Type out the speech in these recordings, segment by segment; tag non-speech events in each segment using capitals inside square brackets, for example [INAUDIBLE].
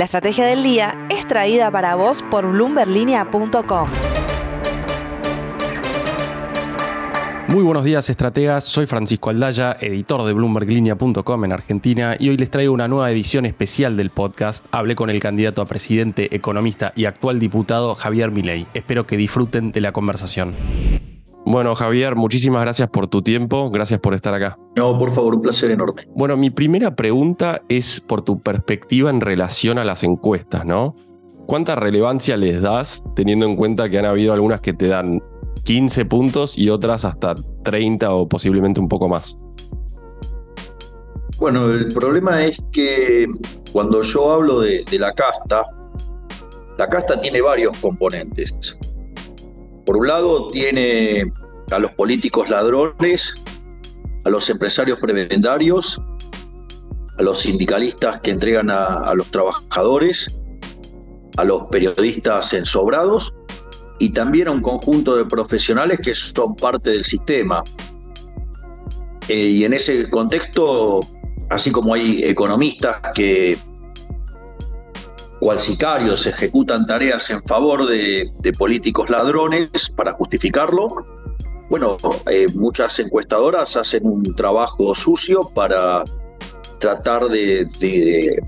La estrategia del día es traída para vos por bloomberlinia.com. Muy buenos días, estrategas. Soy Francisco Aldaya, editor de BloombergLinea.com en Argentina, y hoy les traigo una nueva edición especial del podcast. Hablé con el candidato a presidente, economista y actual diputado Javier Milei. Espero que disfruten de la conversación. Bueno, Javier, muchísimas gracias por tu tiempo, gracias por estar acá. No, por favor, un placer enorme. Bueno, mi primera pregunta es por tu perspectiva en relación a las encuestas, ¿no? ¿Cuánta relevancia les das teniendo en cuenta que han habido algunas que te dan 15 puntos y otras hasta 30 o posiblemente un poco más? Bueno, el problema es que cuando yo hablo de, de la casta, la casta tiene varios componentes. Por un lado, tiene a los políticos ladrones, a los empresarios prebendarios, a los sindicalistas que entregan a, los trabajadores, a los periodistas ensobrados y también a un conjunto de profesionales que son parte del sistema. Eh, y en ese contexto, así como hay economistas que cual sicarios ejecutan tareas en favor de, políticos ladrones para justificarlo. Bueno, eh, muchas encuestadoras hacen un trabajo sucio para tratar de,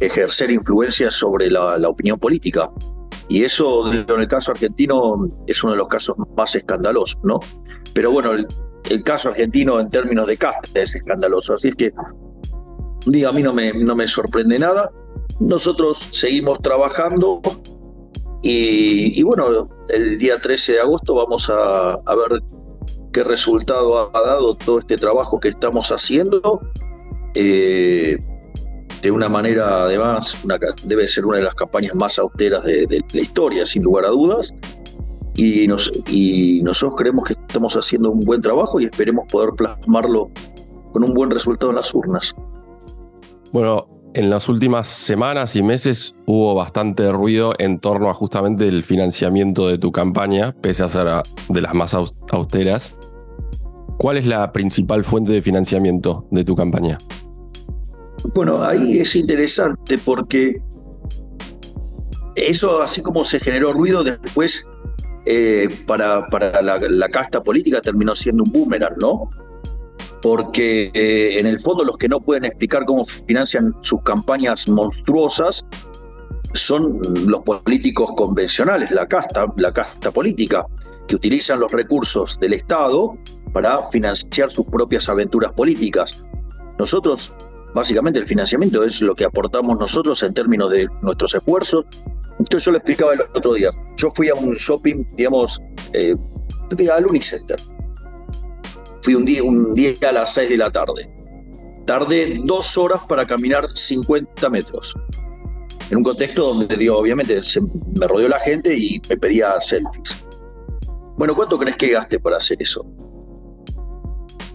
ejercer influencia sobre la, opinión política. Y eso, en el caso argentino, es uno de los casos más escandalosos, ¿no? Pero bueno, el, caso argentino en términos de casta es escandaloso. Así es que, diga, a mí no me, no me sorprende nada. Nosotros seguimos trabajando y, bueno, el día 13 de agosto vamos a, ver qué resultado ha, dado todo este trabajo que estamos haciendo. Eh, de una manera, además, debe ser una de las campañas más austeras de, la historia, sin lugar a dudas. Y, y nosotros creemos que estamos haciendo un buen trabajo y esperemos poder plasmarlo con un buen resultado en las urnas. Bueno, en las últimas semanas y meses hubo bastante ruido en torno a justamente el financiamiento de tu campaña, pese a ser de las más austeras. ¿Cuál es la principal fuente de financiamiento de tu campaña? Bueno, ahí es interesante porque eso, así como se generó ruido, después eh, para, para la, la, casta política terminó siendo un boomerang, ¿no? Porque eh, en el fondo los que no pueden explicar cómo financian sus campañas monstruosas son los políticos convencionales, la casta, la casta política, que utilizan los recursos del Estado para financiar sus propias aventuras políticas. Nosotros, básicamente el financiamiento es lo que aportamos nosotros en términos de nuestros esfuerzos. Entonces yo le explicaba el otro día, yo fui a un shopping, digamos, eh, al Unicenter Fui un día, a las 6 de la tarde. Tardé dos horas para caminar 50 metros. En un contexto donde, digo, obviamente me rodeó la gente y me pedía selfies. Bueno, ¿cuánto crees que gaste para hacer eso?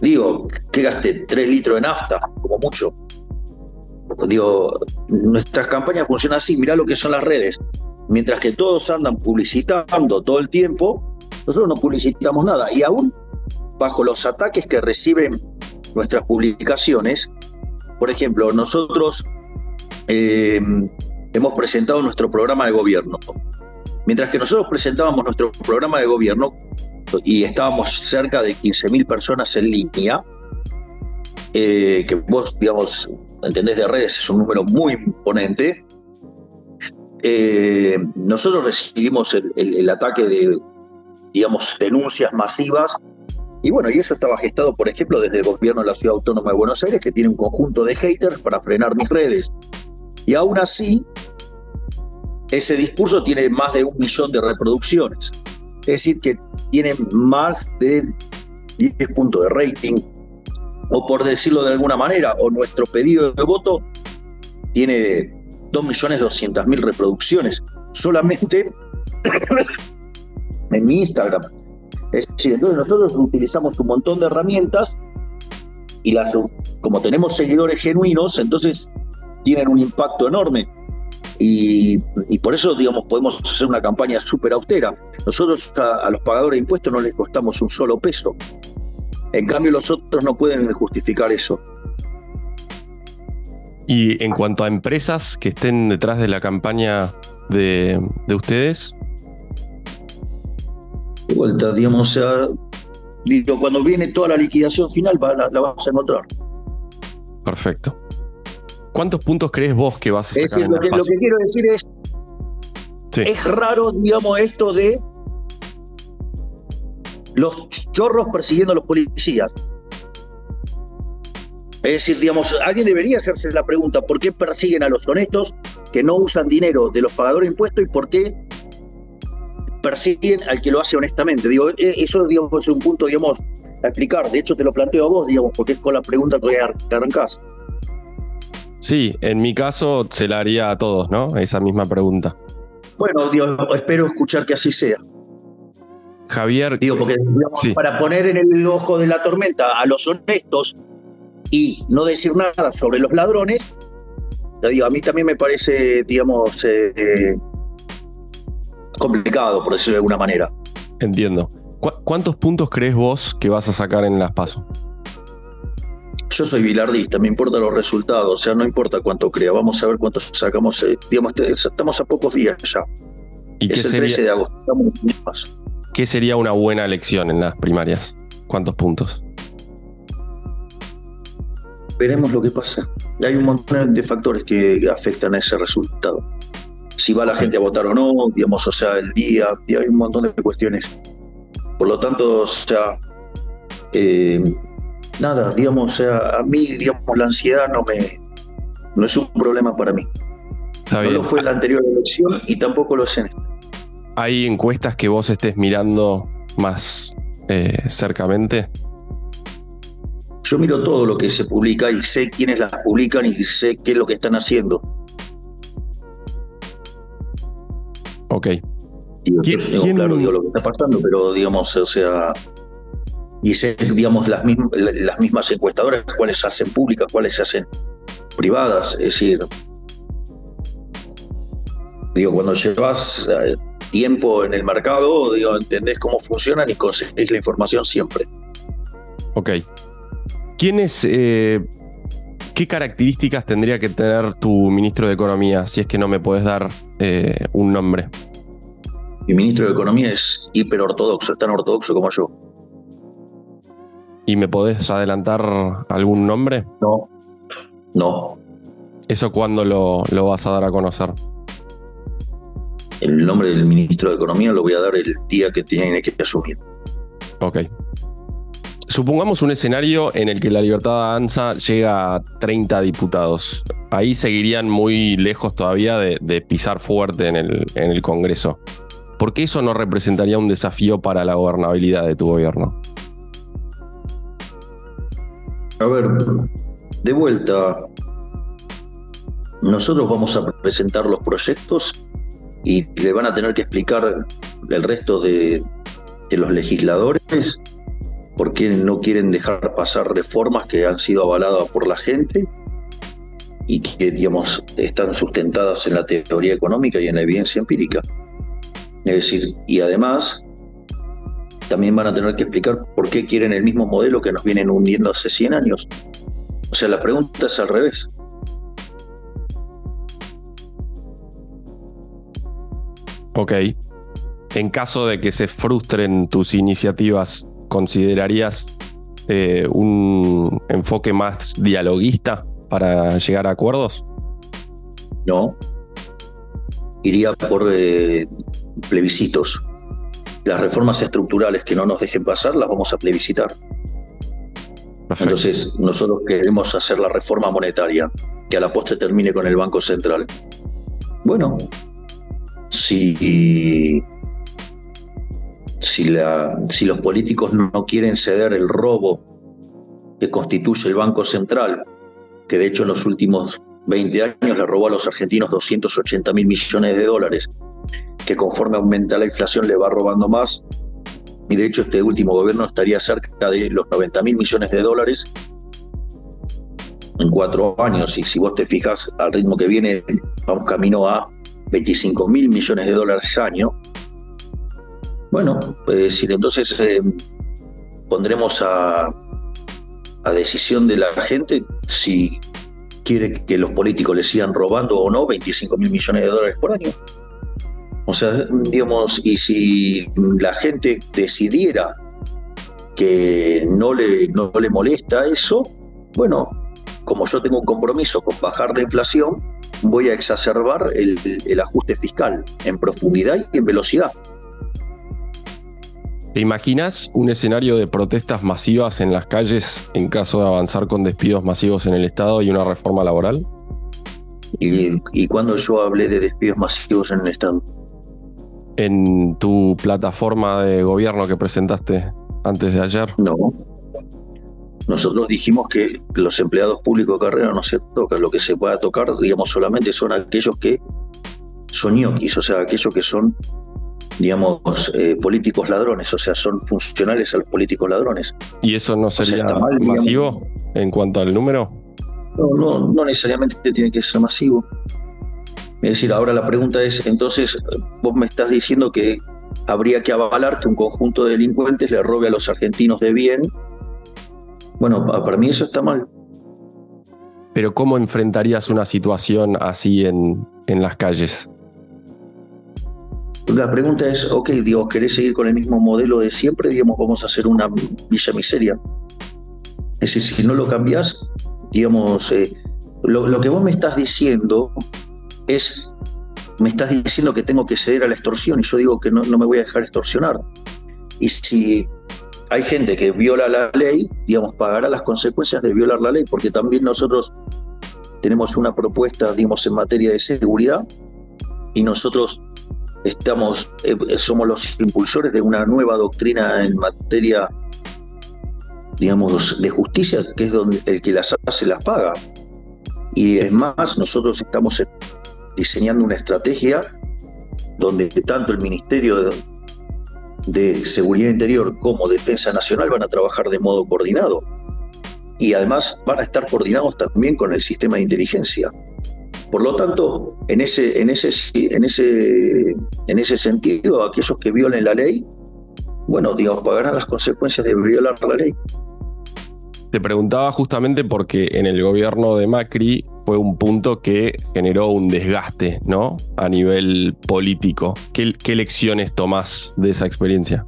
Digo, ¿qué gasté? ¿Tres litros de nafta? Como mucho. Digo, nuestras campañas funcionan así, mirá lo que son las redes. Mientras que todos andan publicitando todo el tiempo, nosotros no publicitamos nada. Y aún bajo los ataques que reciben nuestras publicaciones. Por ejemplo, nosotros eh, hemos presentado nuestro programa de gobierno. Mientras que nosotros presentábamos nuestro programa de gobierno y estábamos cerca de 15.000 personas en línea, eh, que vos, digamos, entendés de redes, es un número muy imponente, eh, nosotros recibimos el, el ataque de, digamos, denuncias masivas y bueno, y eso estaba gestado, por ejemplo, desde el gobierno de la Ciudad Autónoma de Buenos Aires, que tiene un conjunto de haters para frenar mis redes. Y aún así, ese discurso tiene más de un millón de reproducciones. Es decir, que tiene más de 10 puntos de rating. O por decirlo de alguna manera, o nuestro pedido de voto tiene 2.200.000 reproducciones solamente [COUGHS] en mi Instagram. Es decir, entonces nosotros utilizamos un montón de herramientas y las, como tenemos seguidores genuinos, entonces tienen un impacto enorme. Y, por eso, digamos, podemos hacer una campaña súper austera. Nosotros a, los pagadores de impuestos no les costamos un solo peso. En cambio, los otros no pueden justificar eso. Y en cuanto a empresas que estén detrás de la campaña de, ustedes. De vuelta, digamos, o sea, digo, cuando viene toda la liquidación final la, la vas a encontrar. Perfecto. ¿Cuántos puntos crees vos que vas a sacar? Es lo, que, lo que quiero decir es, es raro, digamos, esto de los chorros persiguiendo a los policías. Es decir, digamos, alguien debería hacerse la pregunta, ¿por qué persiguen a los honestos que no usan dinero de los pagadores de impuestos y por qué persiguen al que lo hace honestamente? Digo, e, eso digamos, es un punto, digamos, a explicar. De hecho, te lo planteo a vos, digamos, porque es con la pregunta que arrancás. Sí, en mi caso se la haría a todos, ¿no? Esa misma pregunta. Bueno, Dios, espero escuchar que así sea. Javier. Digo, porque para poner en el ojo de la tormenta a los honestos y no decir nada sobre los ladrones, digo, a mí también me parece, digamos, eh, complicado, por decirlo de alguna manera. Entiendo. ¿Cuántos puntos crees vos que vas a sacar en las pasos? Yo soy bilardista, me importan los resultados, o sea, no importa cuánto crea, vamos a ver cuántos sacamos, eh, digamos, estamos a pocos días ya. ¿Y qué sería, de agosto, ¿Qué sería una buena elección en las primarias? ¿Cuántos puntos? veremos lo que pasa. Hay un montón de factores que afectan a ese resultado. Si va la gente a votar o no, digamos, o sea, el día, hay un montón de cuestiones. Por lo tanto, o sea, eh, nada, digamos, o sea, a mí, digamos, la ansiedad no me, no es un problema para mí. no lo fue en la anterior elección y tampoco lo es en esta. ¿Hay encuestas que vos estés mirando más eh, cercamente? Yo miro todo lo que se publica y sé quiénes las publican y sé qué es lo que están haciendo. Ok. claro, digo lo que está pasando, pero digamos, o sea, y sé, digamos, las mismas, las mismas encuestadoras, cuáles se hacen públicas, cuáles se hacen privadas. Es decir, digo, cuando llevas eh, tiempo en el mercado, digo, entendés cómo funcionan y conseguís la información siempre. Ok. ¿Quiénes, eh, qué características tendría que tener tu ministro de Economía, si es que no me puedes dar eh, un nombre? Mi ministro de Economía es hiperortodoxo, tan ortodoxo como yo. ¿Y me podés adelantar algún nombre? No, no. ¿Eso cuándo lo, lo vas a dar a conocer? El nombre del ministro de Economía lo voy a dar el día que tiene que asumir. Ok. Supongamos un escenario en el que la libertad avanza llega a 30 diputados. Ahí seguirían muy lejos todavía de, pisar fuerte en el, Congreso. ¿Por qué eso no representaría un desafío para la gobernabilidad de tu gobierno? A ver, de vuelta, nosotros vamos a presentar los proyectos y le van a tener que explicar el resto de los legisladores por qué no quieren dejar pasar reformas que han sido avaladas por la gente y que, digamos, están sustentadas en la teoría económica y en la evidencia empírica. Es decir, y además también van a tener que explicar por qué quieren el mismo modelo que nos vienen hundiendo hace 100 años. O sea, la pregunta es al revés. Ok. En caso de que se frustren tus iniciativas, ¿considerarías eh, un enfoque más dialoguista para llegar a acuerdos? No. Iría por eh, plebiscitos. Las reformas estructurales que no nos dejen pasar las vamos a plebiscitar. Entonces, nosotros queremos hacer la reforma monetaria, que a la postre termine con el Banco Central. Bueno, si si, los políticos no quieren ceder el robo que constituye el Banco Central, que de hecho en los últimos 20 años le robó a los argentinos 280 mil millones de dólares, que conforme aumenta la inflación le va robando más, y de hecho este último gobierno estaría cerca de los 90 mil millones de dólares en cuatro años, y si vos te fijas al ritmo que viene, vamos camino a 25 mil millones de dólares año, bueno, pues entonces eh, pondremos a, decisión de la gente si quiere que los políticos le sigan robando o no 25 mil millones de dólares por año. O sea, digamos, y si la gente decidiera que no le, no le molesta eso, bueno, como yo tengo un compromiso con bajar la inflación, voy a exacerbar el ajuste fiscal en profundidad y en velocidad. ¿Te imaginas un escenario de protestas masivas en las calles en caso de avanzar con despidos masivos en el Estado y una reforma laboral? ¿Y, y cuándo yo hablé de despidos masivos en el Estado? En tu plataforma de gobierno que presentaste antes de ayer. No. Nosotros dijimos que los empleados públicos de carrera no se tocan. Lo que se pueda tocar, digamos, solamente son aquellos que son ñoquis, o sea, aquellos que son digamos, eh, políticos ladrones, o sea, son funcionales a los políticos ladrones. ¿Y eso no sería masivo en cuanto al número? No, no, no necesariamente tiene que ser masivo. Es decir, ahora la pregunta es, entonces, vos me estás diciendo que habría que avalar que un conjunto de delincuentes le robe a los argentinos de bien. Bueno, para mí eso está mal. Pero ¿cómo enfrentarías una situación así en, en las calles? La pregunta es, ok, digo, ¿querés seguir con el mismo modelo de siempre? Digamos, vamos a hacer una villa miseria. Es decir, si no lo cambias, digamos, eh, lo, que vos me estás diciendo es, me estás diciendo que tengo que ceder a la extorsión y yo digo que no, no me voy a dejar extorsionar. Y si hay gente que viola la ley, digamos, pagará las consecuencias de violar la ley, porque también nosotros tenemos una propuesta, digamos, en materia de seguridad y nosotros estamos, eh, somos los impulsores de una nueva doctrina en materia, digamos, de justicia, que es donde el que las hace las paga. Y es más, nosotros estamos diseñando una estrategia donde tanto el Ministerio de, de Seguridad Interior como Defensa Nacional van a trabajar de modo coordinado. Y además van a estar coordinados también con el sistema de inteligencia. Por lo tanto, en ese, en ese, en ese, en ese sentido, aquellos que violen la ley, bueno, digamos, pagarán las consecuencias de violar la ley. Te preguntaba justamente porque en el gobierno de Macri fue un punto que generó un desgaste, ¿no? A nivel político. ¿Qué, qué lecciones tomás de esa experiencia?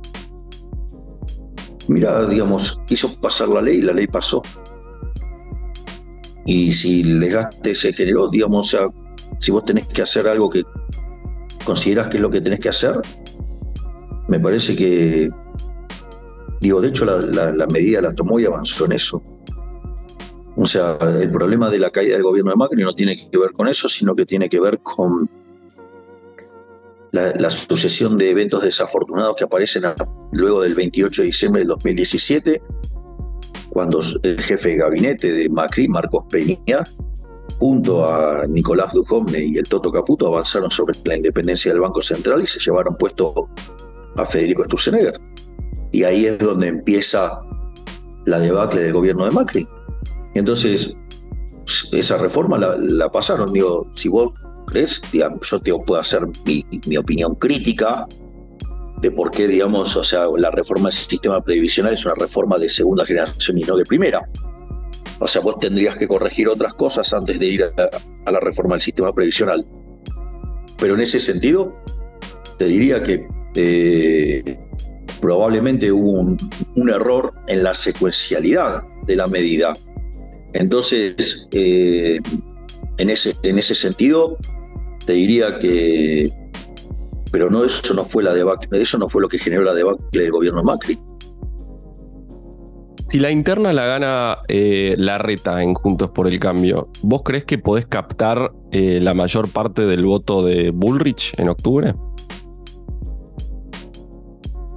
Mira, digamos, quiso pasar la ley y la ley pasó. Y si el desgaste se generó, digamos, o sea, si vos tenés que hacer algo que consideras que es lo que tenés que hacer, me parece que, digo, de hecho la, medida la tomó y avanzó en eso. O sea, el problema de la caída del gobierno de Macri no tiene que ver con eso, sino que tiene que ver con la, sucesión de eventos desafortunados que aparecen luego del 28 de diciembre del 2017 cuando el jefe de gabinete de Macri, Marcos Peña, junto a Nicolás Dujovne y el Toto Caputo, avanzaron sobre la independencia del Banco Central y se llevaron puesto a Federico Sturzenegger. Y ahí es donde empieza la debacle del gobierno de Macri. Y entonces, esa reforma la, pasaron. Digo, si vos crees, digamos, yo te puedo hacer mi, mi opinión crítica, de por qué, digamos, o sea, la reforma del sistema previsional es una reforma de segunda generación y no de primera. O sea, vos tendrías que corregir otras cosas antes de ir a, la reforma del sistema previsional. Pero en ese sentido, te diría que eh, probablemente hubo un, error en la secuencialidad de la medida. Entonces, eh, en, ese, en ese sentido, te diría que pero no eso no fue la debacle, eso no fue lo que generó la debacle del gobierno Macri. Si la interna la gana eh, la reta en Juntos por el Cambio, ¿vos crees que podés captar eh, la mayor parte del voto de Bullrich en octubre?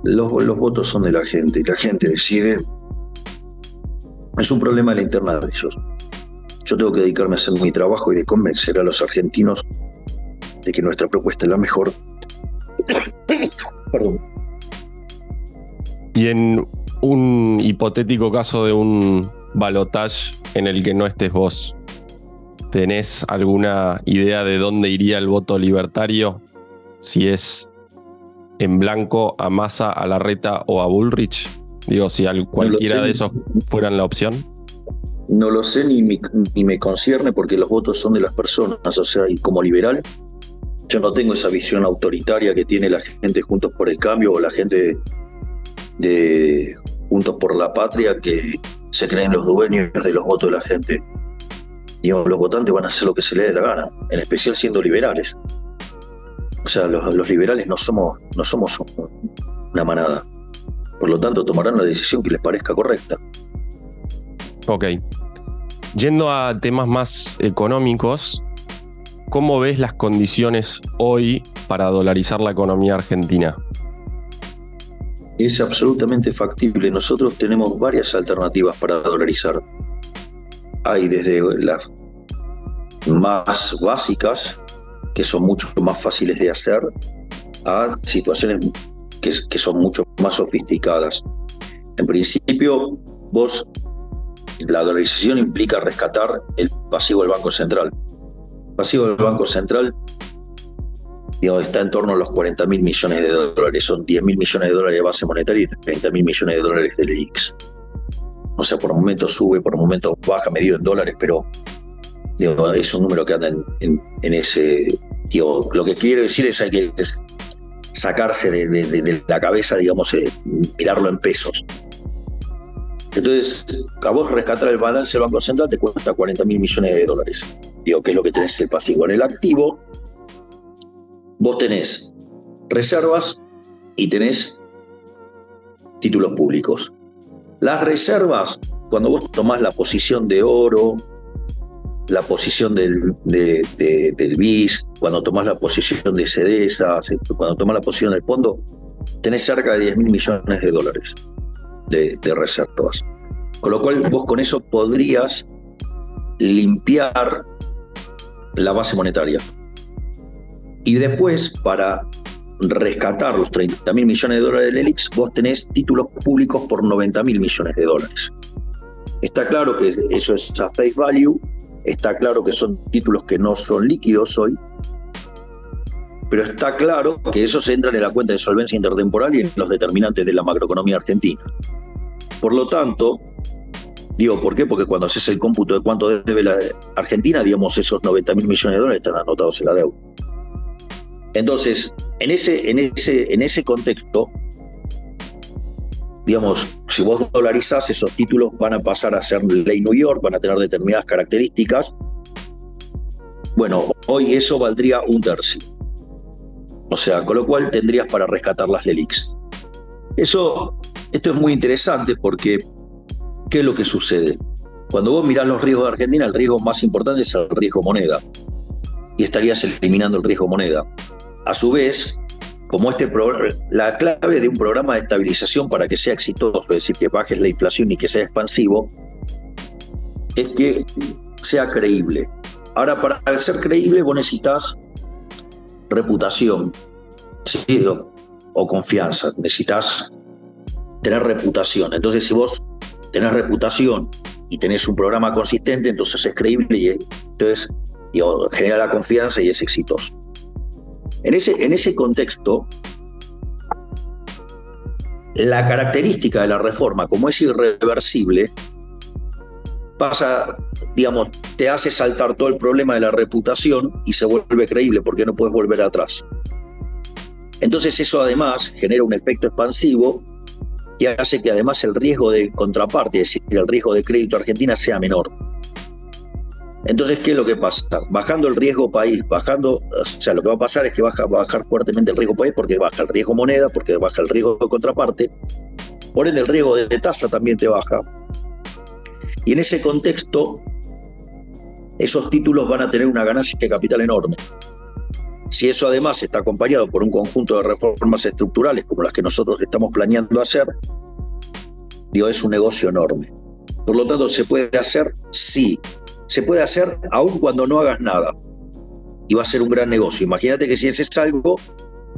Los, los, votos son de la gente y la gente decide. Es un problema de la interna de ellos. Yo tengo que dedicarme a hacer mi trabajo y de convencer a los argentinos de que nuestra propuesta es la mejor [COUGHS] Perdón. Y en un hipotético caso de un balotage en el que no estés vos, ¿tenés alguna idea de dónde iría el voto libertario? Si es en blanco a Massa, a Larreta o a Bullrich. Digo, si cualquiera de esos fueran la opción. No lo sé ni, ni me concierne porque los votos son de las personas, o sea, y como liberal, yo no tengo esa visión autoritaria que tiene la gente Juntos por el Cambio o la gente de, Juntos por la Patria que se creen los dueños de los votos de la gente. Digamos, los votantes van a hacer lo que se les dé la gana, en especial siendo liberales. O sea, los, liberales no somos, no somos una manada. Por lo tanto, tomarán la decisión que les parezca correcta. Ok. Yendo a temas más económicos, ¿cómo ves las condiciones hoy para dolarizar la economía argentina? Es absolutamente factible. Nosotros tenemos varias alternativas para dolarizar. Hay desde las más básicas, que son mucho más fáciles de hacer, a situaciones que, son mucho más sofisticadas. En principio, vos la dolarización implica rescatar el pasivo del Banco Central. Pasivo del Banco Central está en torno a los 40 mil millones de dólares. Son 10 mil millones de dólares de base monetaria y 30 mil millones de dólares del IX. O sea, por momentos sube, por momentos baja, medido en dólares, pero es un número que anda en, ese. lo que quiero decir es hay que sacarse de, la cabeza, digamos, eh, mirarlo en pesos. Entonces, a vos rescatar el balance del Banco Central te cuesta 40 mil millones de dólares. Digo, que es lo que tenés el pasivo. En el activo, vos tenés reservas y tenés títulos públicos. Las reservas, cuando vos tomás la posición de oro, la posición del, del BIS, cuando tomás la posición de CEDESA, cuando tomás la posición del fondo, tenés cerca de 10 mil millones de dólares de, reservas. Con lo cual vos con eso podrías limpiar la base monetaria. Y después, para rescatar los 30 mil millones de dólares del ELIX, vos tenés títulos públicos por 90 mil millones de dólares. Está claro que eso es a face value, está claro que son títulos que no son líquidos hoy, pero está claro que esos entran en la cuenta de solvencia intertemporal y en los determinantes de la macroeconomía argentina. Por lo tanto, digo, ¿por qué? Porque cuando haces el cómputo de cuánto debe la Argentina, digamos, esos 90 mil millones de dólares están anotados en la deuda. Entonces, en ese, en ese, en ese contexto, digamos, si vos dolarizás, esos títulos van a pasar a ser ley New York, van a tener determinadas características. Bueno, hoy eso valdría un tercio. O sea, con lo cual tendrías para rescatar las LELIX. Eso, esto es muy interesante porque, ¿qué es lo que sucede? Cuando vos mirás los riesgos de Argentina, el riesgo más importante es el riesgo moneda. Y estarías eliminando el riesgo moneda. A su vez, como este la clave de un programa de estabilización para que sea exitoso, es decir, que bajes la inflación y que sea expansivo, es que sea creíble. Ahora, para ser creíble, vos necesitas reputación o, confianza, necesitas tener reputación. Entonces, si vos tenés reputación y tenés un programa consistente, entonces es creíble y entonces genera la confianza y es exitoso. En ese, en ese contexto, la característica de la reforma, como es irreversible, pasa, digamos, te hace saltar todo el problema de la reputación y se vuelve creíble porque no puedes volver atrás. Entonces eso además genera un efecto expansivo y hace que además el riesgo de contraparte, es decir, el riesgo de crédito argentina sea menor. Entonces, ¿qué es lo que pasa? Bajando el riesgo país, bajando, o sea, lo que va a pasar es que baja, va a bajar fuertemente el riesgo país porque baja el riesgo moneda, porque baja el riesgo de contraparte, por ende el riesgo de tasa también te baja, y en ese contexto, esos títulos van a tener una ganancia de capital enorme. Si eso además está acompañado por un conjunto de reformas estructurales como las que nosotros estamos planeando hacer, digo, es un negocio enorme. Por lo tanto, ¿se puede hacer? Sí. Se puede hacer aun cuando no hagas nada. Y va a ser un gran negocio. Imagínate que si ese es algo,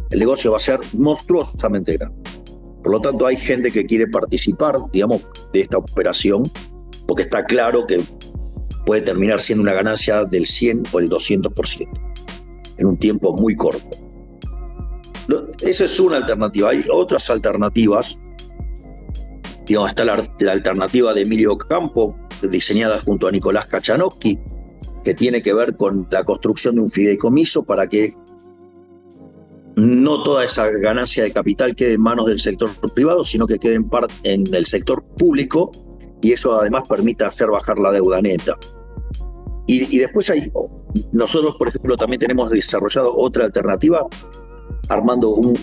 el negocio va a ser monstruosamente grande. Por lo tanto, hay gente que quiere participar, digamos, de esta operación porque está claro que puede terminar siendo una ganancia del 100 o el 200% en un tiempo muy corto. Esa es una alternativa. Hay otras alternativas. Digamos, está la, alternativa de Emilio Campo, diseñada junto a Nicolás Kachanowski, que tiene que ver con la construcción de un fideicomiso para que no toda esa ganancia de capital quede en manos del sector privado, sino que quede en, en el sector público y eso además permita hacer bajar la deuda neta. Y, después hay, nosotros por ejemplo también tenemos desarrollado otra alternativa armando un,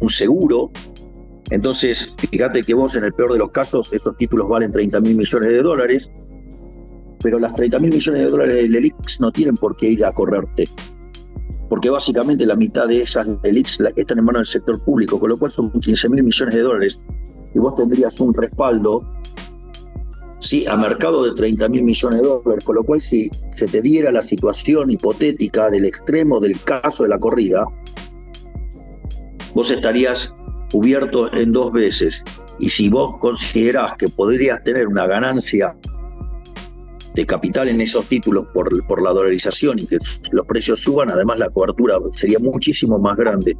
un seguro. Entonces, fíjate que vos en el peor de los casos esos títulos valen 30 mil millones de dólares, pero las 30 mil millones de dólares del ELIX no tienen por qué ir a correrte porque básicamente la mitad de esas delix están en manos del sector público, con lo cual son 15 mil millones de dólares. Y vos tendrías un respaldo, sí, a mercado de 30 mil millones de dólares, con lo cual si se te diera la situación hipotética del extremo del caso de la corrida, vos estarías cubierto en dos veces. Y si vos considerás que podrías tener una ganancia de capital en esos títulos por, por la dolarización y que los precios suban, además la cobertura sería muchísimo más grande.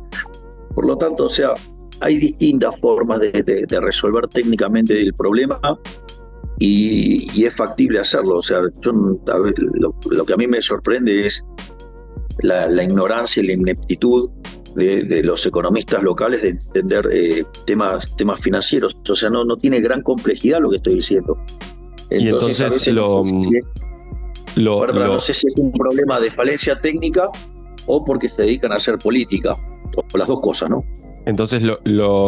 Por lo tanto, o sea, hay distintas formas de, resolver técnicamente el problema y, es factible hacerlo. O sea, lo, que a mí me sorprende es la, ignorancia y la ineptitud de, los economistas locales de entender eh, temas, temas financieros. O sea, no, no tiene gran complejidad lo que estoy diciendo y entonces lo, no sé si es un problema de falencia técnica o porque se dedican a hacer política, o las dos cosas, ¿no? Entonces lo,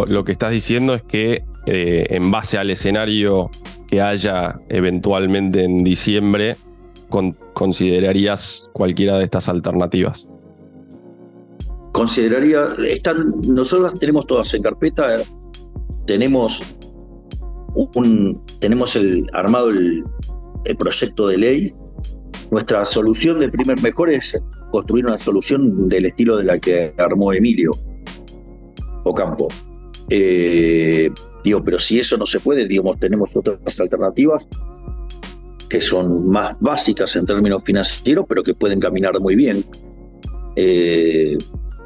lo, que estás diciendo es que eh, en base al escenario que haya eventualmente en diciembre, considerarías cualquiera de estas alternativas. Consideraría, están, nosotros tenemos todas en carpeta, tenemos tenemos el, armado el, proyecto de ley. Nuestra solución de primer mejor es construir una solución del estilo de la que armó Emilio Ocampo. Eh, digo, pero si eso no se puede, digamos, tenemos otras alternativas que son más básicas en términos financieros, pero que pueden caminar muy bien. Eh,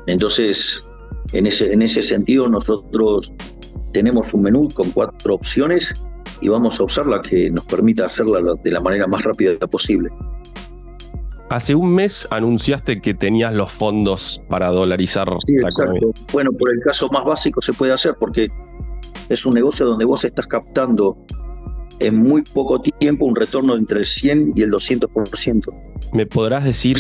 entonces, en ese, en ese sentido, nosotros tenemos un menú con cuatro opciones y vamos a usar la que nos permita hacerla de la manera más rápida posible. Hace un mes anunciaste que tenías los fondos para dolarizar sí, exacto. Bueno, por el caso más básico se puede hacer porque es un negocio donde vos estás captando en muy poco tiempo un retorno entre el 100 y el 200%. ¿Me podrás decir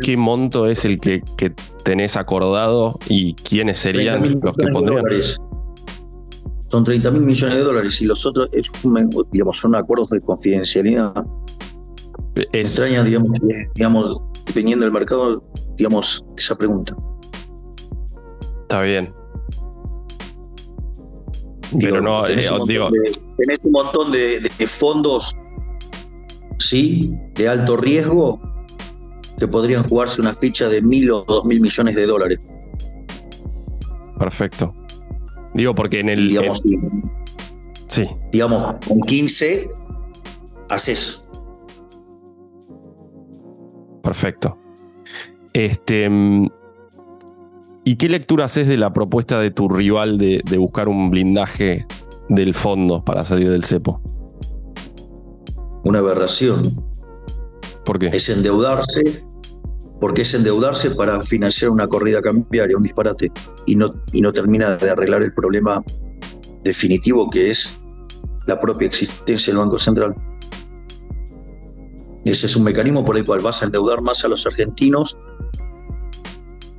qué monto es el que, que, tenés acordado y quiénes serían los que pondrían? son 30 mil millones de dólares y los otros digamos, son acuerdos de confidencialidad. Es... Extraña, digamos, digamos, dependiendo del mercado, digamos, esa pregunta. Está bien. Pero no, tenés, un digo... un montón de, de, fondos, sí, de alto riesgo, que podrían jugarse una ficha de mil o dos mil millones de dólares. Perfecto. Digo, porque en el. Digamos, sí. Digamos, con 15 haces. Perfecto. Este. ¿Y qué lectura haces de la propuesta de tu rival de, de buscar un blindaje del fondo para salir del cepo? Una aberración. ¿Por qué? Es endeudarse porque es endeudarse para financiar una corrida cambiaria, un disparate, y no, y no termina de arreglar el problema definitivo que es la propia existencia del Banco Central. Ese es un mecanismo por el cual vas a endeudar más a los argentinos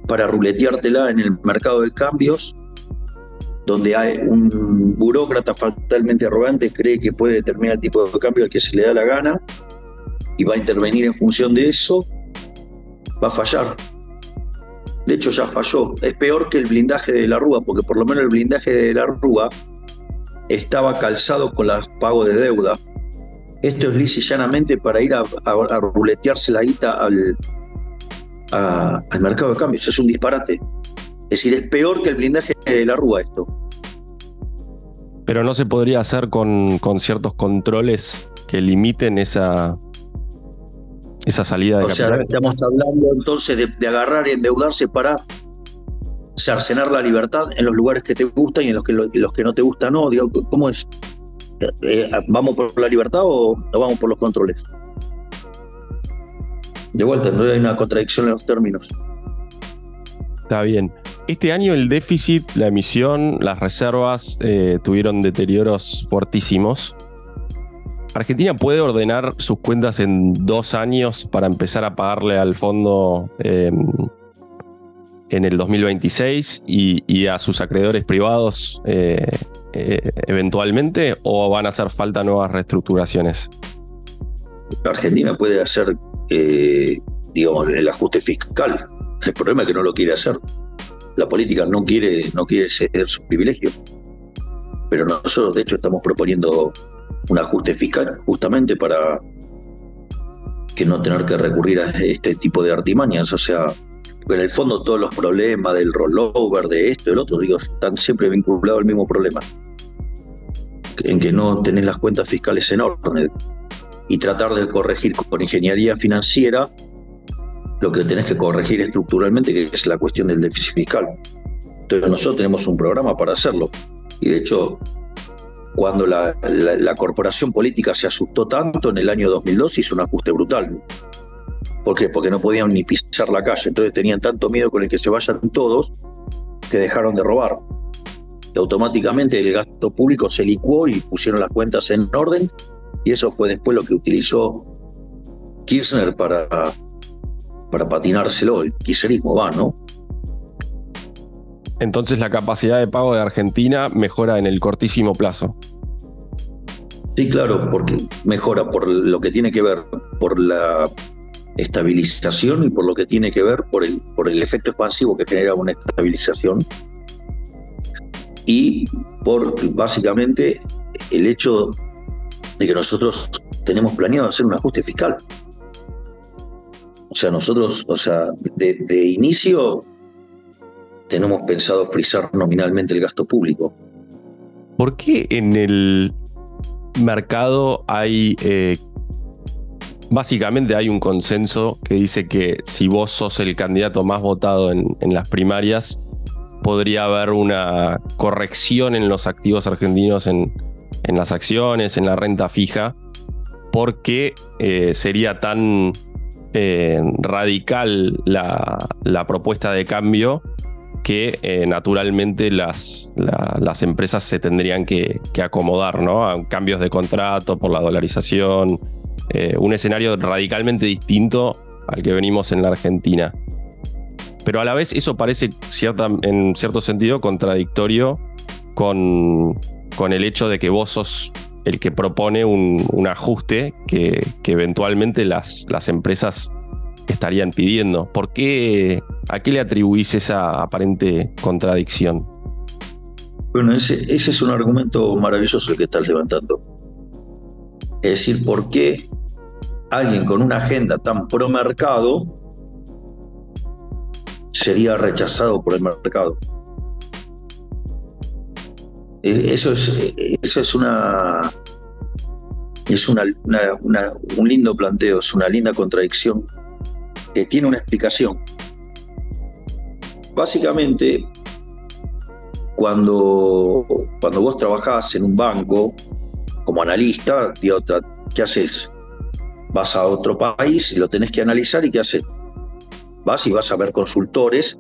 para ruleteártela en el mercado de cambios, donde hay un burócrata fatalmente arrogante cree que puede determinar el tipo de cambio al que se le da la gana y va a intervenir en función de eso va a fallar. De hecho ya falló. Es peor que el blindaje de la Rúa, porque por lo menos el blindaje de la Rúa estaba calzado con los pagos de deuda. Esto es lisa llanamente para ir a, ruletearse la guita al, al mercado de cambios. Es un disparate. Es decir, es peor que el blindaje de la Rúa esto. Pero no se podría hacer con, con ciertos controles que limiten esa, esa salida de o sea, estamos hablando entonces de, agarrar y endeudarse para cercenar la libertad en los lugares que te gustan y en los que, los que no te gustan no. Digo, ¿Cómo es? eh, ¿vamos por la libertad o vamos por los controles? De vuelta, no hay una contradicción en los términos. Está bien. Este año el déficit, la emisión, las reservas eh, tuvieron deterioros fuertísimos. Argentina puede ordenar sus cuentas en dos años para empezar a pagarle al fondo em, en el 2026 y, a sus acreedores privados eh, eh, eventualmente o van a hacer falta nuevas reestructuraciones? Argentina puede hacer, eh, digamos, el ajuste fiscal. El problema es que no lo quiere hacer. La política no quiere, no quiere ceder sus privilegios. Pero nosotros, de hecho, estamos proponiendo un ajuste fiscal justamente para que no tener que recurrir a este tipo de artimañas. O sea, en el fondo todos los problemas del rollover, de esto, del otro, digo, están siempre vinculados al mismo problema. En que no tenés las cuentas fiscales en orden y tratar de corregir con ingeniería financiera lo que tenés que corregir estructuralmente, que es la cuestión del déficit fiscal. Entonces nosotros tenemos un programa para hacerlo. Y de hecho, cuando la, corporación política se asustó tanto en el año 2002, hizo un ajuste brutal. ¿Por qué? Porque no podían ni pisar la calle. Entonces tenían tanto miedo con el que se vayan todos que dejaron de robar. Y automáticamente el gasto público se licuó y pusieron las cuentas en orden. Y eso fue después lo que utilizó Kirchner para, para patinárselo. El kirchnerismo va, ¿no? Entonces la capacidad de pago de Argentina mejora en el cortísimo plazo. Sí, claro, porque mejora por lo que tiene que ver por la estabilización y por lo que tiene que ver por el, por el efecto expansivo que genera una estabilización y por básicamente el hecho de que nosotros tenemos planeado hacer un ajuste fiscal. O sea, nosotros, o sea, de, inicio tenemos pensado frizar nominalmente el gasto público. ¿Por qué en el mercado hay, eh, básicamente hay un consenso que dice que si vos sos el candidato más votado en, las primarias, podría haber una corrección en los activos argentinos en, las acciones, en la renta fija, porque eh, sería tan eh, radical la, propuesta de cambio que eh, naturalmente las, las, empresas se tendrían que, acomodar ¿no? a cambios de contrato por la dolarización, un escenario radicalmente distinto al que venimos en la Argentina. Pero a la vez eso parece cierta, en cierto sentido contradictorio con, con el hecho de que vos sos el que propone un, ajuste que, eventualmente las, empresas estarían pidiendo. ¿Por qué, a qué le atribuís esa aparente contradicción? Bueno, ese, es un argumento maravilloso el que estás levantando. Es decir, ¿por qué alguien con una agenda tan pro mercado sería rechazado por el mercado? E, eso es, eso es una es una, un lindo planteo, es una linda contradicción que tiene una explicación. Básicamente, cuando, cuando vos trabajás en un banco como analista, ¿qué haces? Vas a otro país y lo tenés que analizar y ¿qué haces? Vas y vas a ver consultores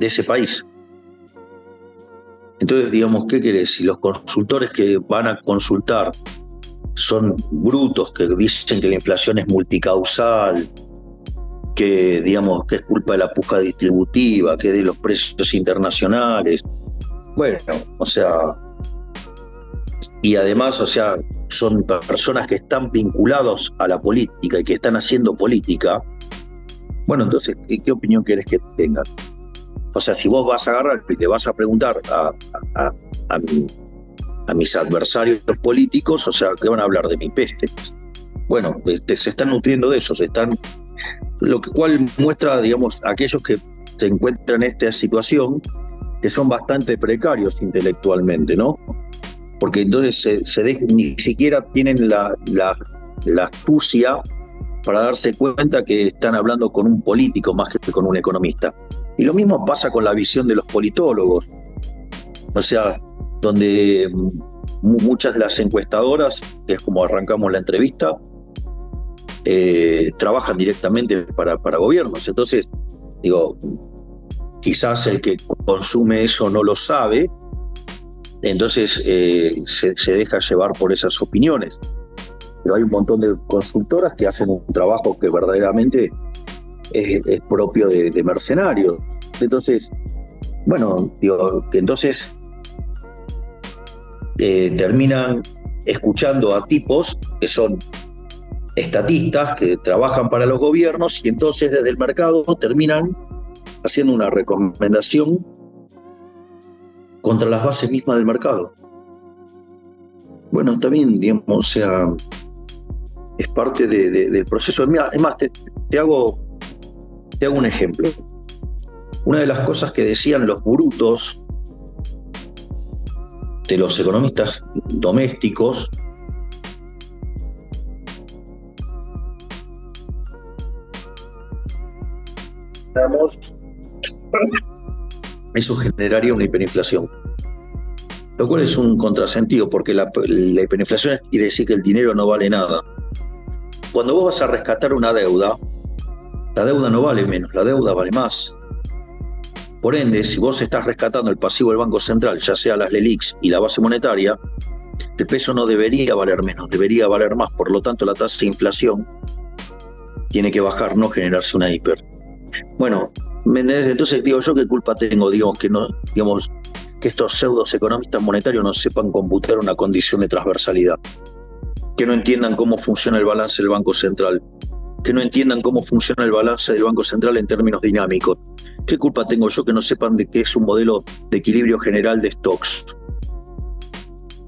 de ese país. Entonces, digamos, ¿qué querés? Si los consultores que van a consultar son brutos, que dicen que la inflación es multicausal, que digamos que es culpa de la puja distributiva, que de los precios internacionales. Bueno, o sea, y además, o sea, son personas que están vinculados a la política y que están haciendo política. Bueno, entonces, ¿qué, opinión quieres que tengan? O sea, si vos vas a agarrar y le vas a preguntar a, a, mis adversarios políticos, o sea, ¿qué van a hablar de mi peste? Bueno, este, se están nutriendo de eso, se están lo cual muestra, digamos, aquellos que se encuentran en esta situación, que son bastante precarios intelectualmente, ¿no? Porque entonces se, ni siquiera tienen la, la, la astucia para darse cuenta que están hablando con un político más que con un economista. Y lo mismo pasa con la visión de los politólogos. O sea, donde muchas de las encuestadoras, que es como arrancamos la entrevista, eh, trabajan directamente para, para gobiernos. Entonces, digo, quizás el que consume eso no lo sabe, entonces eh, se, deja llevar por esas opiniones. Pero hay un montón de consultoras que hacen un trabajo que verdaderamente es, propio de, mercenarios. Entonces, bueno, digo, entonces eh, terminan escuchando a tipos que son estatistas, que trabajan para los gobiernos y entonces desde el mercado terminan haciendo una recomendación contra las bases mismas del mercado. Bueno, también, digamos, o sea, es parte del proceso. Mira, es más, te, hago, hago un ejemplo. Una de las cosas que decían los brutos de los economistas domésticos eso generaría una hiperinflación. Lo cual es un contrasentido, porque la, hiperinflación quiere decir que el dinero no vale nada. Cuando vos vas a rescatar una deuda, la deuda no vale menos, la deuda vale más. Por ende, si vos estás rescatando el pasivo del Banco Central, ya sea las LELIX y la base monetaria, el peso no debería valer menos, debería valer más. Por lo tanto, la tasa de inflación tiene que bajar, no generarse una hiper. Bueno, entonces digo yo qué culpa tengo, digamos que no, digamos que estos pseudos economistas monetarios no sepan computar una condición de transversalidad, que no entiendan cómo funciona el balance del Banco Central, que no entiendan cómo funciona el balance del Banco Central en términos dinámicos. ¿Qué culpa tengo yo que no sepan de qué es un modelo de equilibrio general de stocks?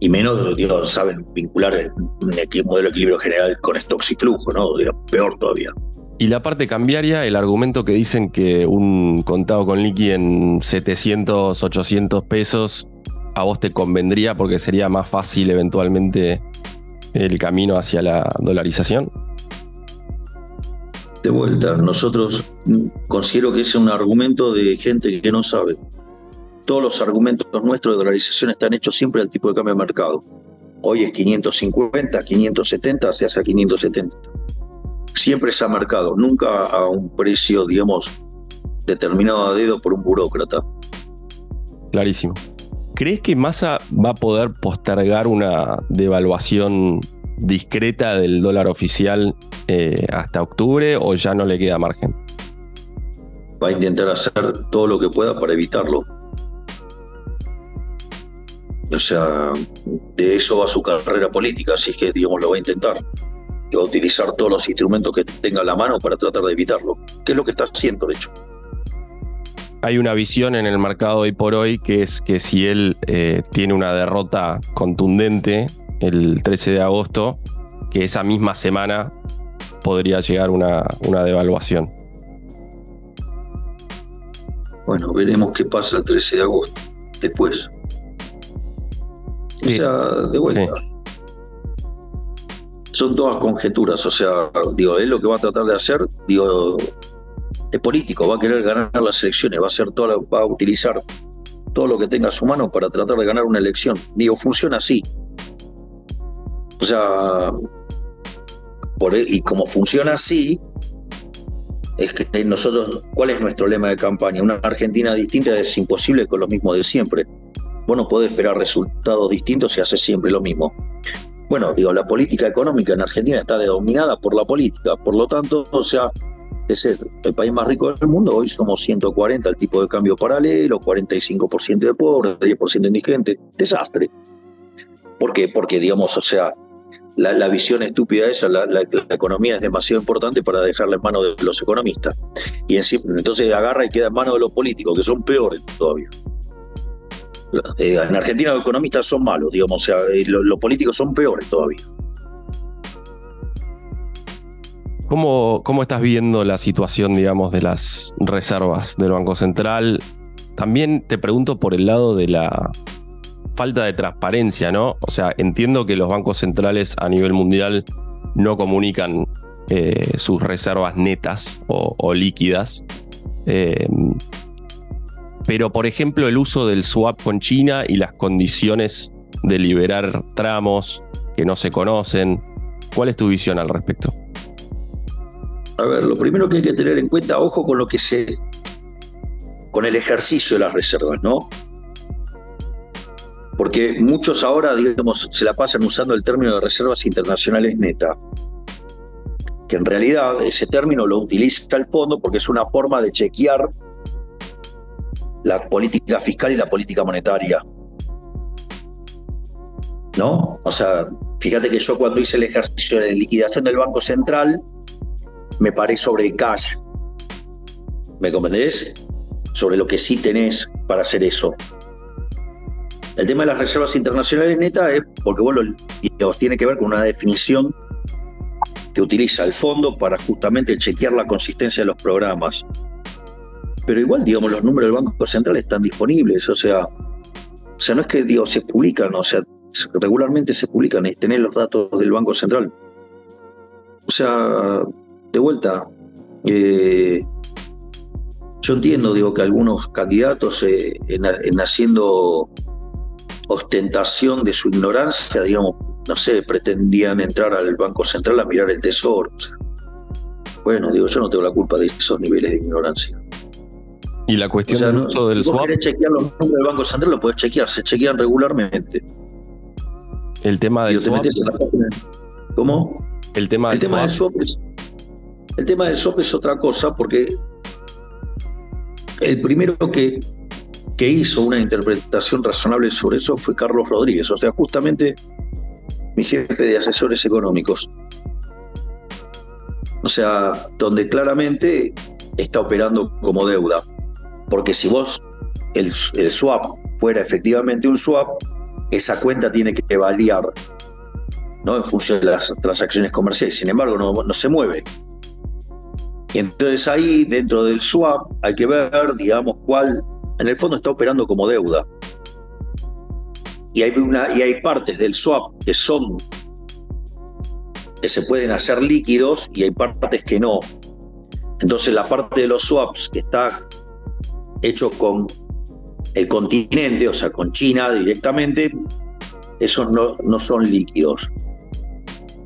Y menos, digo, saben vincular un modelo de equilibrio general con stocks y flujo, ¿no? peor todavía. Y la parte cambiaria, el argumento que dicen que un contado con liqui en 700, 800 pesos a vos te convendría porque sería más fácil eventualmente el camino hacia la dolarización. De vuelta, nosotros considero que es un argumento de gente que no sabe. Todos los argumentos nuestros de dolarización están hechos siempre al tipo de cambio de mercado. Hoy es 550, 570, se hace a 570 siempre se ha marcado, nunca a un precio, digamos, determinado a dedo por un burócrata. Clarísimo. ¿Crees que Massa va a poder postergar una devaluación discreta del dólar oficial eh, hasta octubre o ya no le queda margen? Va a intentar hacer todo lo que pueda para evitarlo. O sea, de eso va su carrera política, así que, digamos, lo va a intentar va a utilizar todos los instrumentos que tenga a la mano para tratar de evitarlo, que es lo que está haciendo, de hecho. Hay una visión en el mercado hoy por hoy que es que si él eh, tiene una derrota contundente el 13 de agosto, que esa misma semana podría llegar una, una devaluación. Bueno, veremos qué pasa el 13 de agosto, después. O sea, de vuelta son todas conjeturas, o sea, digo, él lo que va a tratar de hacer, digo, es político, va a querer ganar las elecciones, va a hacer toda, va a utilizar todo lo que tenga a su mano para tratar de ganar una elección. Digo, funciona así. O sea, e, y como funciona así, es que nosotros, ¿cuál es nuestro lema de campaña? Una Argentina distinta es imposible con lo mismo de siempre. Vos no podés esperar resultados distintos si hace siempre lo mismo. Bueno, digo, la política económica en Argentina está dominada por la política, por lo tanto, o sea, es el, país más rico del mundo, hoy somos 140 el tipo de cambio paralelo, 45% de pobres, 10% indigentes, desastre. ¿Por qué? Porque, digamos, o sea, la, visión estúpida esa, la, la, economía es demasiado importante para dejarla en manos de los economistas. Y entonces agarra y queda en manos de los políticos, que son peores todavía. Eh, en Argentina los economistas son malos, digamos, o sea, eh, los políticos son peores todavía. ¿Cómo, ¿Cómo, estás viendo la situación, digamos, de las reservas del Banco Central? También te pregunto por el lado de la falta de transparencia, ¿no? O sea, entiendo que los bancos centrales a nivel mundial no comunican eh, sus reservas netas o, líquidas. Pero, por ejemplo, el uso del swap con China y las condiciones de liberar tramos que no se conocen. ¿Cuál es tu visión al respecto? A ver, lo primero que hay que tener en cuenta, ojo con lo que se. con el ejercicio de las reservas, ¿no? Porque muchos ahora, digamos, se la pasan usando el término de reservas internacionales neta. Que en realidad ese término lo utiliza el fondo porque es una forma de chequear la política fiscal y la política monetaria. ¿No? O sea, fíjate que yo cuando hice el ejercicio de liquidación del Banco Central, me paré sobre el cash. ¿Me comprendés? Sobre lo que sí tenés para hacer eso. El tema de las reservas internacionales neta es porque vos tiene que ver con una definición que utiliza el fondo para justamente chequear la consistencia de los programas. Pero igual, digamos, los números del Banco Central están disponibles, o sea, o sea, no es que digo, se publican, o sea, regularmente se publican, es tener los datos del Banco Central. O sea, de vuelta, eh, yo entiendo, digo, que algunos candidatos eh, en, haciendo ostentación de su ignorancia, digamos, no sé, pretendían entrar al Banco Central a mirar el tesoro. bueno, digo, yo no tengo la culpa de esos niveles de ignorancia. Y la cuestión del uso del si swap. querés chequear los números del Banco Central, lo puedes chequear, se chequean regularmente. El tema del swap. ¿Cómo? El tema del swap. El tema del SOP es otra cosa porque el primero que, que hizo una interpretación razonable sobre eso fue Carlos Rodríguez, o sea, justamente mi jefe de asesores económicos. O sea, donde claramente está operando como deuda. Porque si vos, el, swap fuera efectivamente un swap, esa cuenta tiene que variar ¿no? en función de las transacciones comerciales. Sin embargo, no, no se mueve. Y entonces ahí, dentro del swap, hay que ver, digamos, cuál, en el fondo está operando como deuda. Y hay, una, y hay partes del swap que son, que se pueden hacer líquidos y hay partes que no. Entonces la parte de los swaps que está hecho con el continente, o sea, con China directamente, esos no, no son líquidos.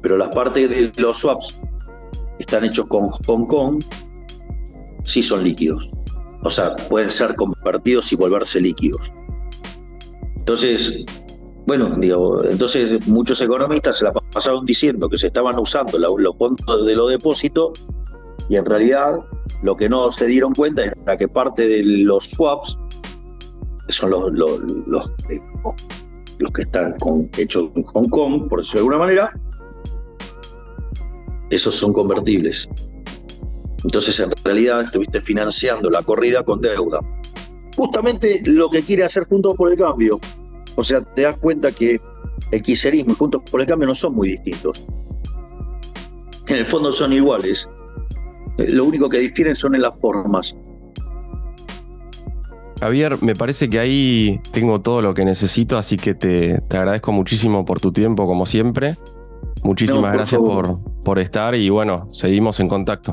Pero las partes de los swaps están hechos con Hong Kong, sí son líquidos. O sea, pueden ser convertidos y volverse líquidos. Entonces, bueno, digo, entonces muchos economistas se la pasaron diciendo que se estaban usando los fondos de los depósitos y en realidad lo que no se dieron cuenta era que parte de los swaps, que son los, los, que están hechos en Hong Kong, por decirlo de alguna manera, esos son convertibles. Entonces, en realidad, estuviste financiando la corrida con deuda. Justamente lo que quiere hacer Juntos por el Cambio. O sea, te das cuenta que el y Juntos por el Cambio no son muy distintos. En el fondo son iguales. Lo único que difieren son en las formas. Javier, me parece que ahí tengo todo lo que necesito, así que te, te agradezco muchísimo por tu tiempo, como siempre. Muchísimas gracias por, por estar y bueno, seguimos en contacto.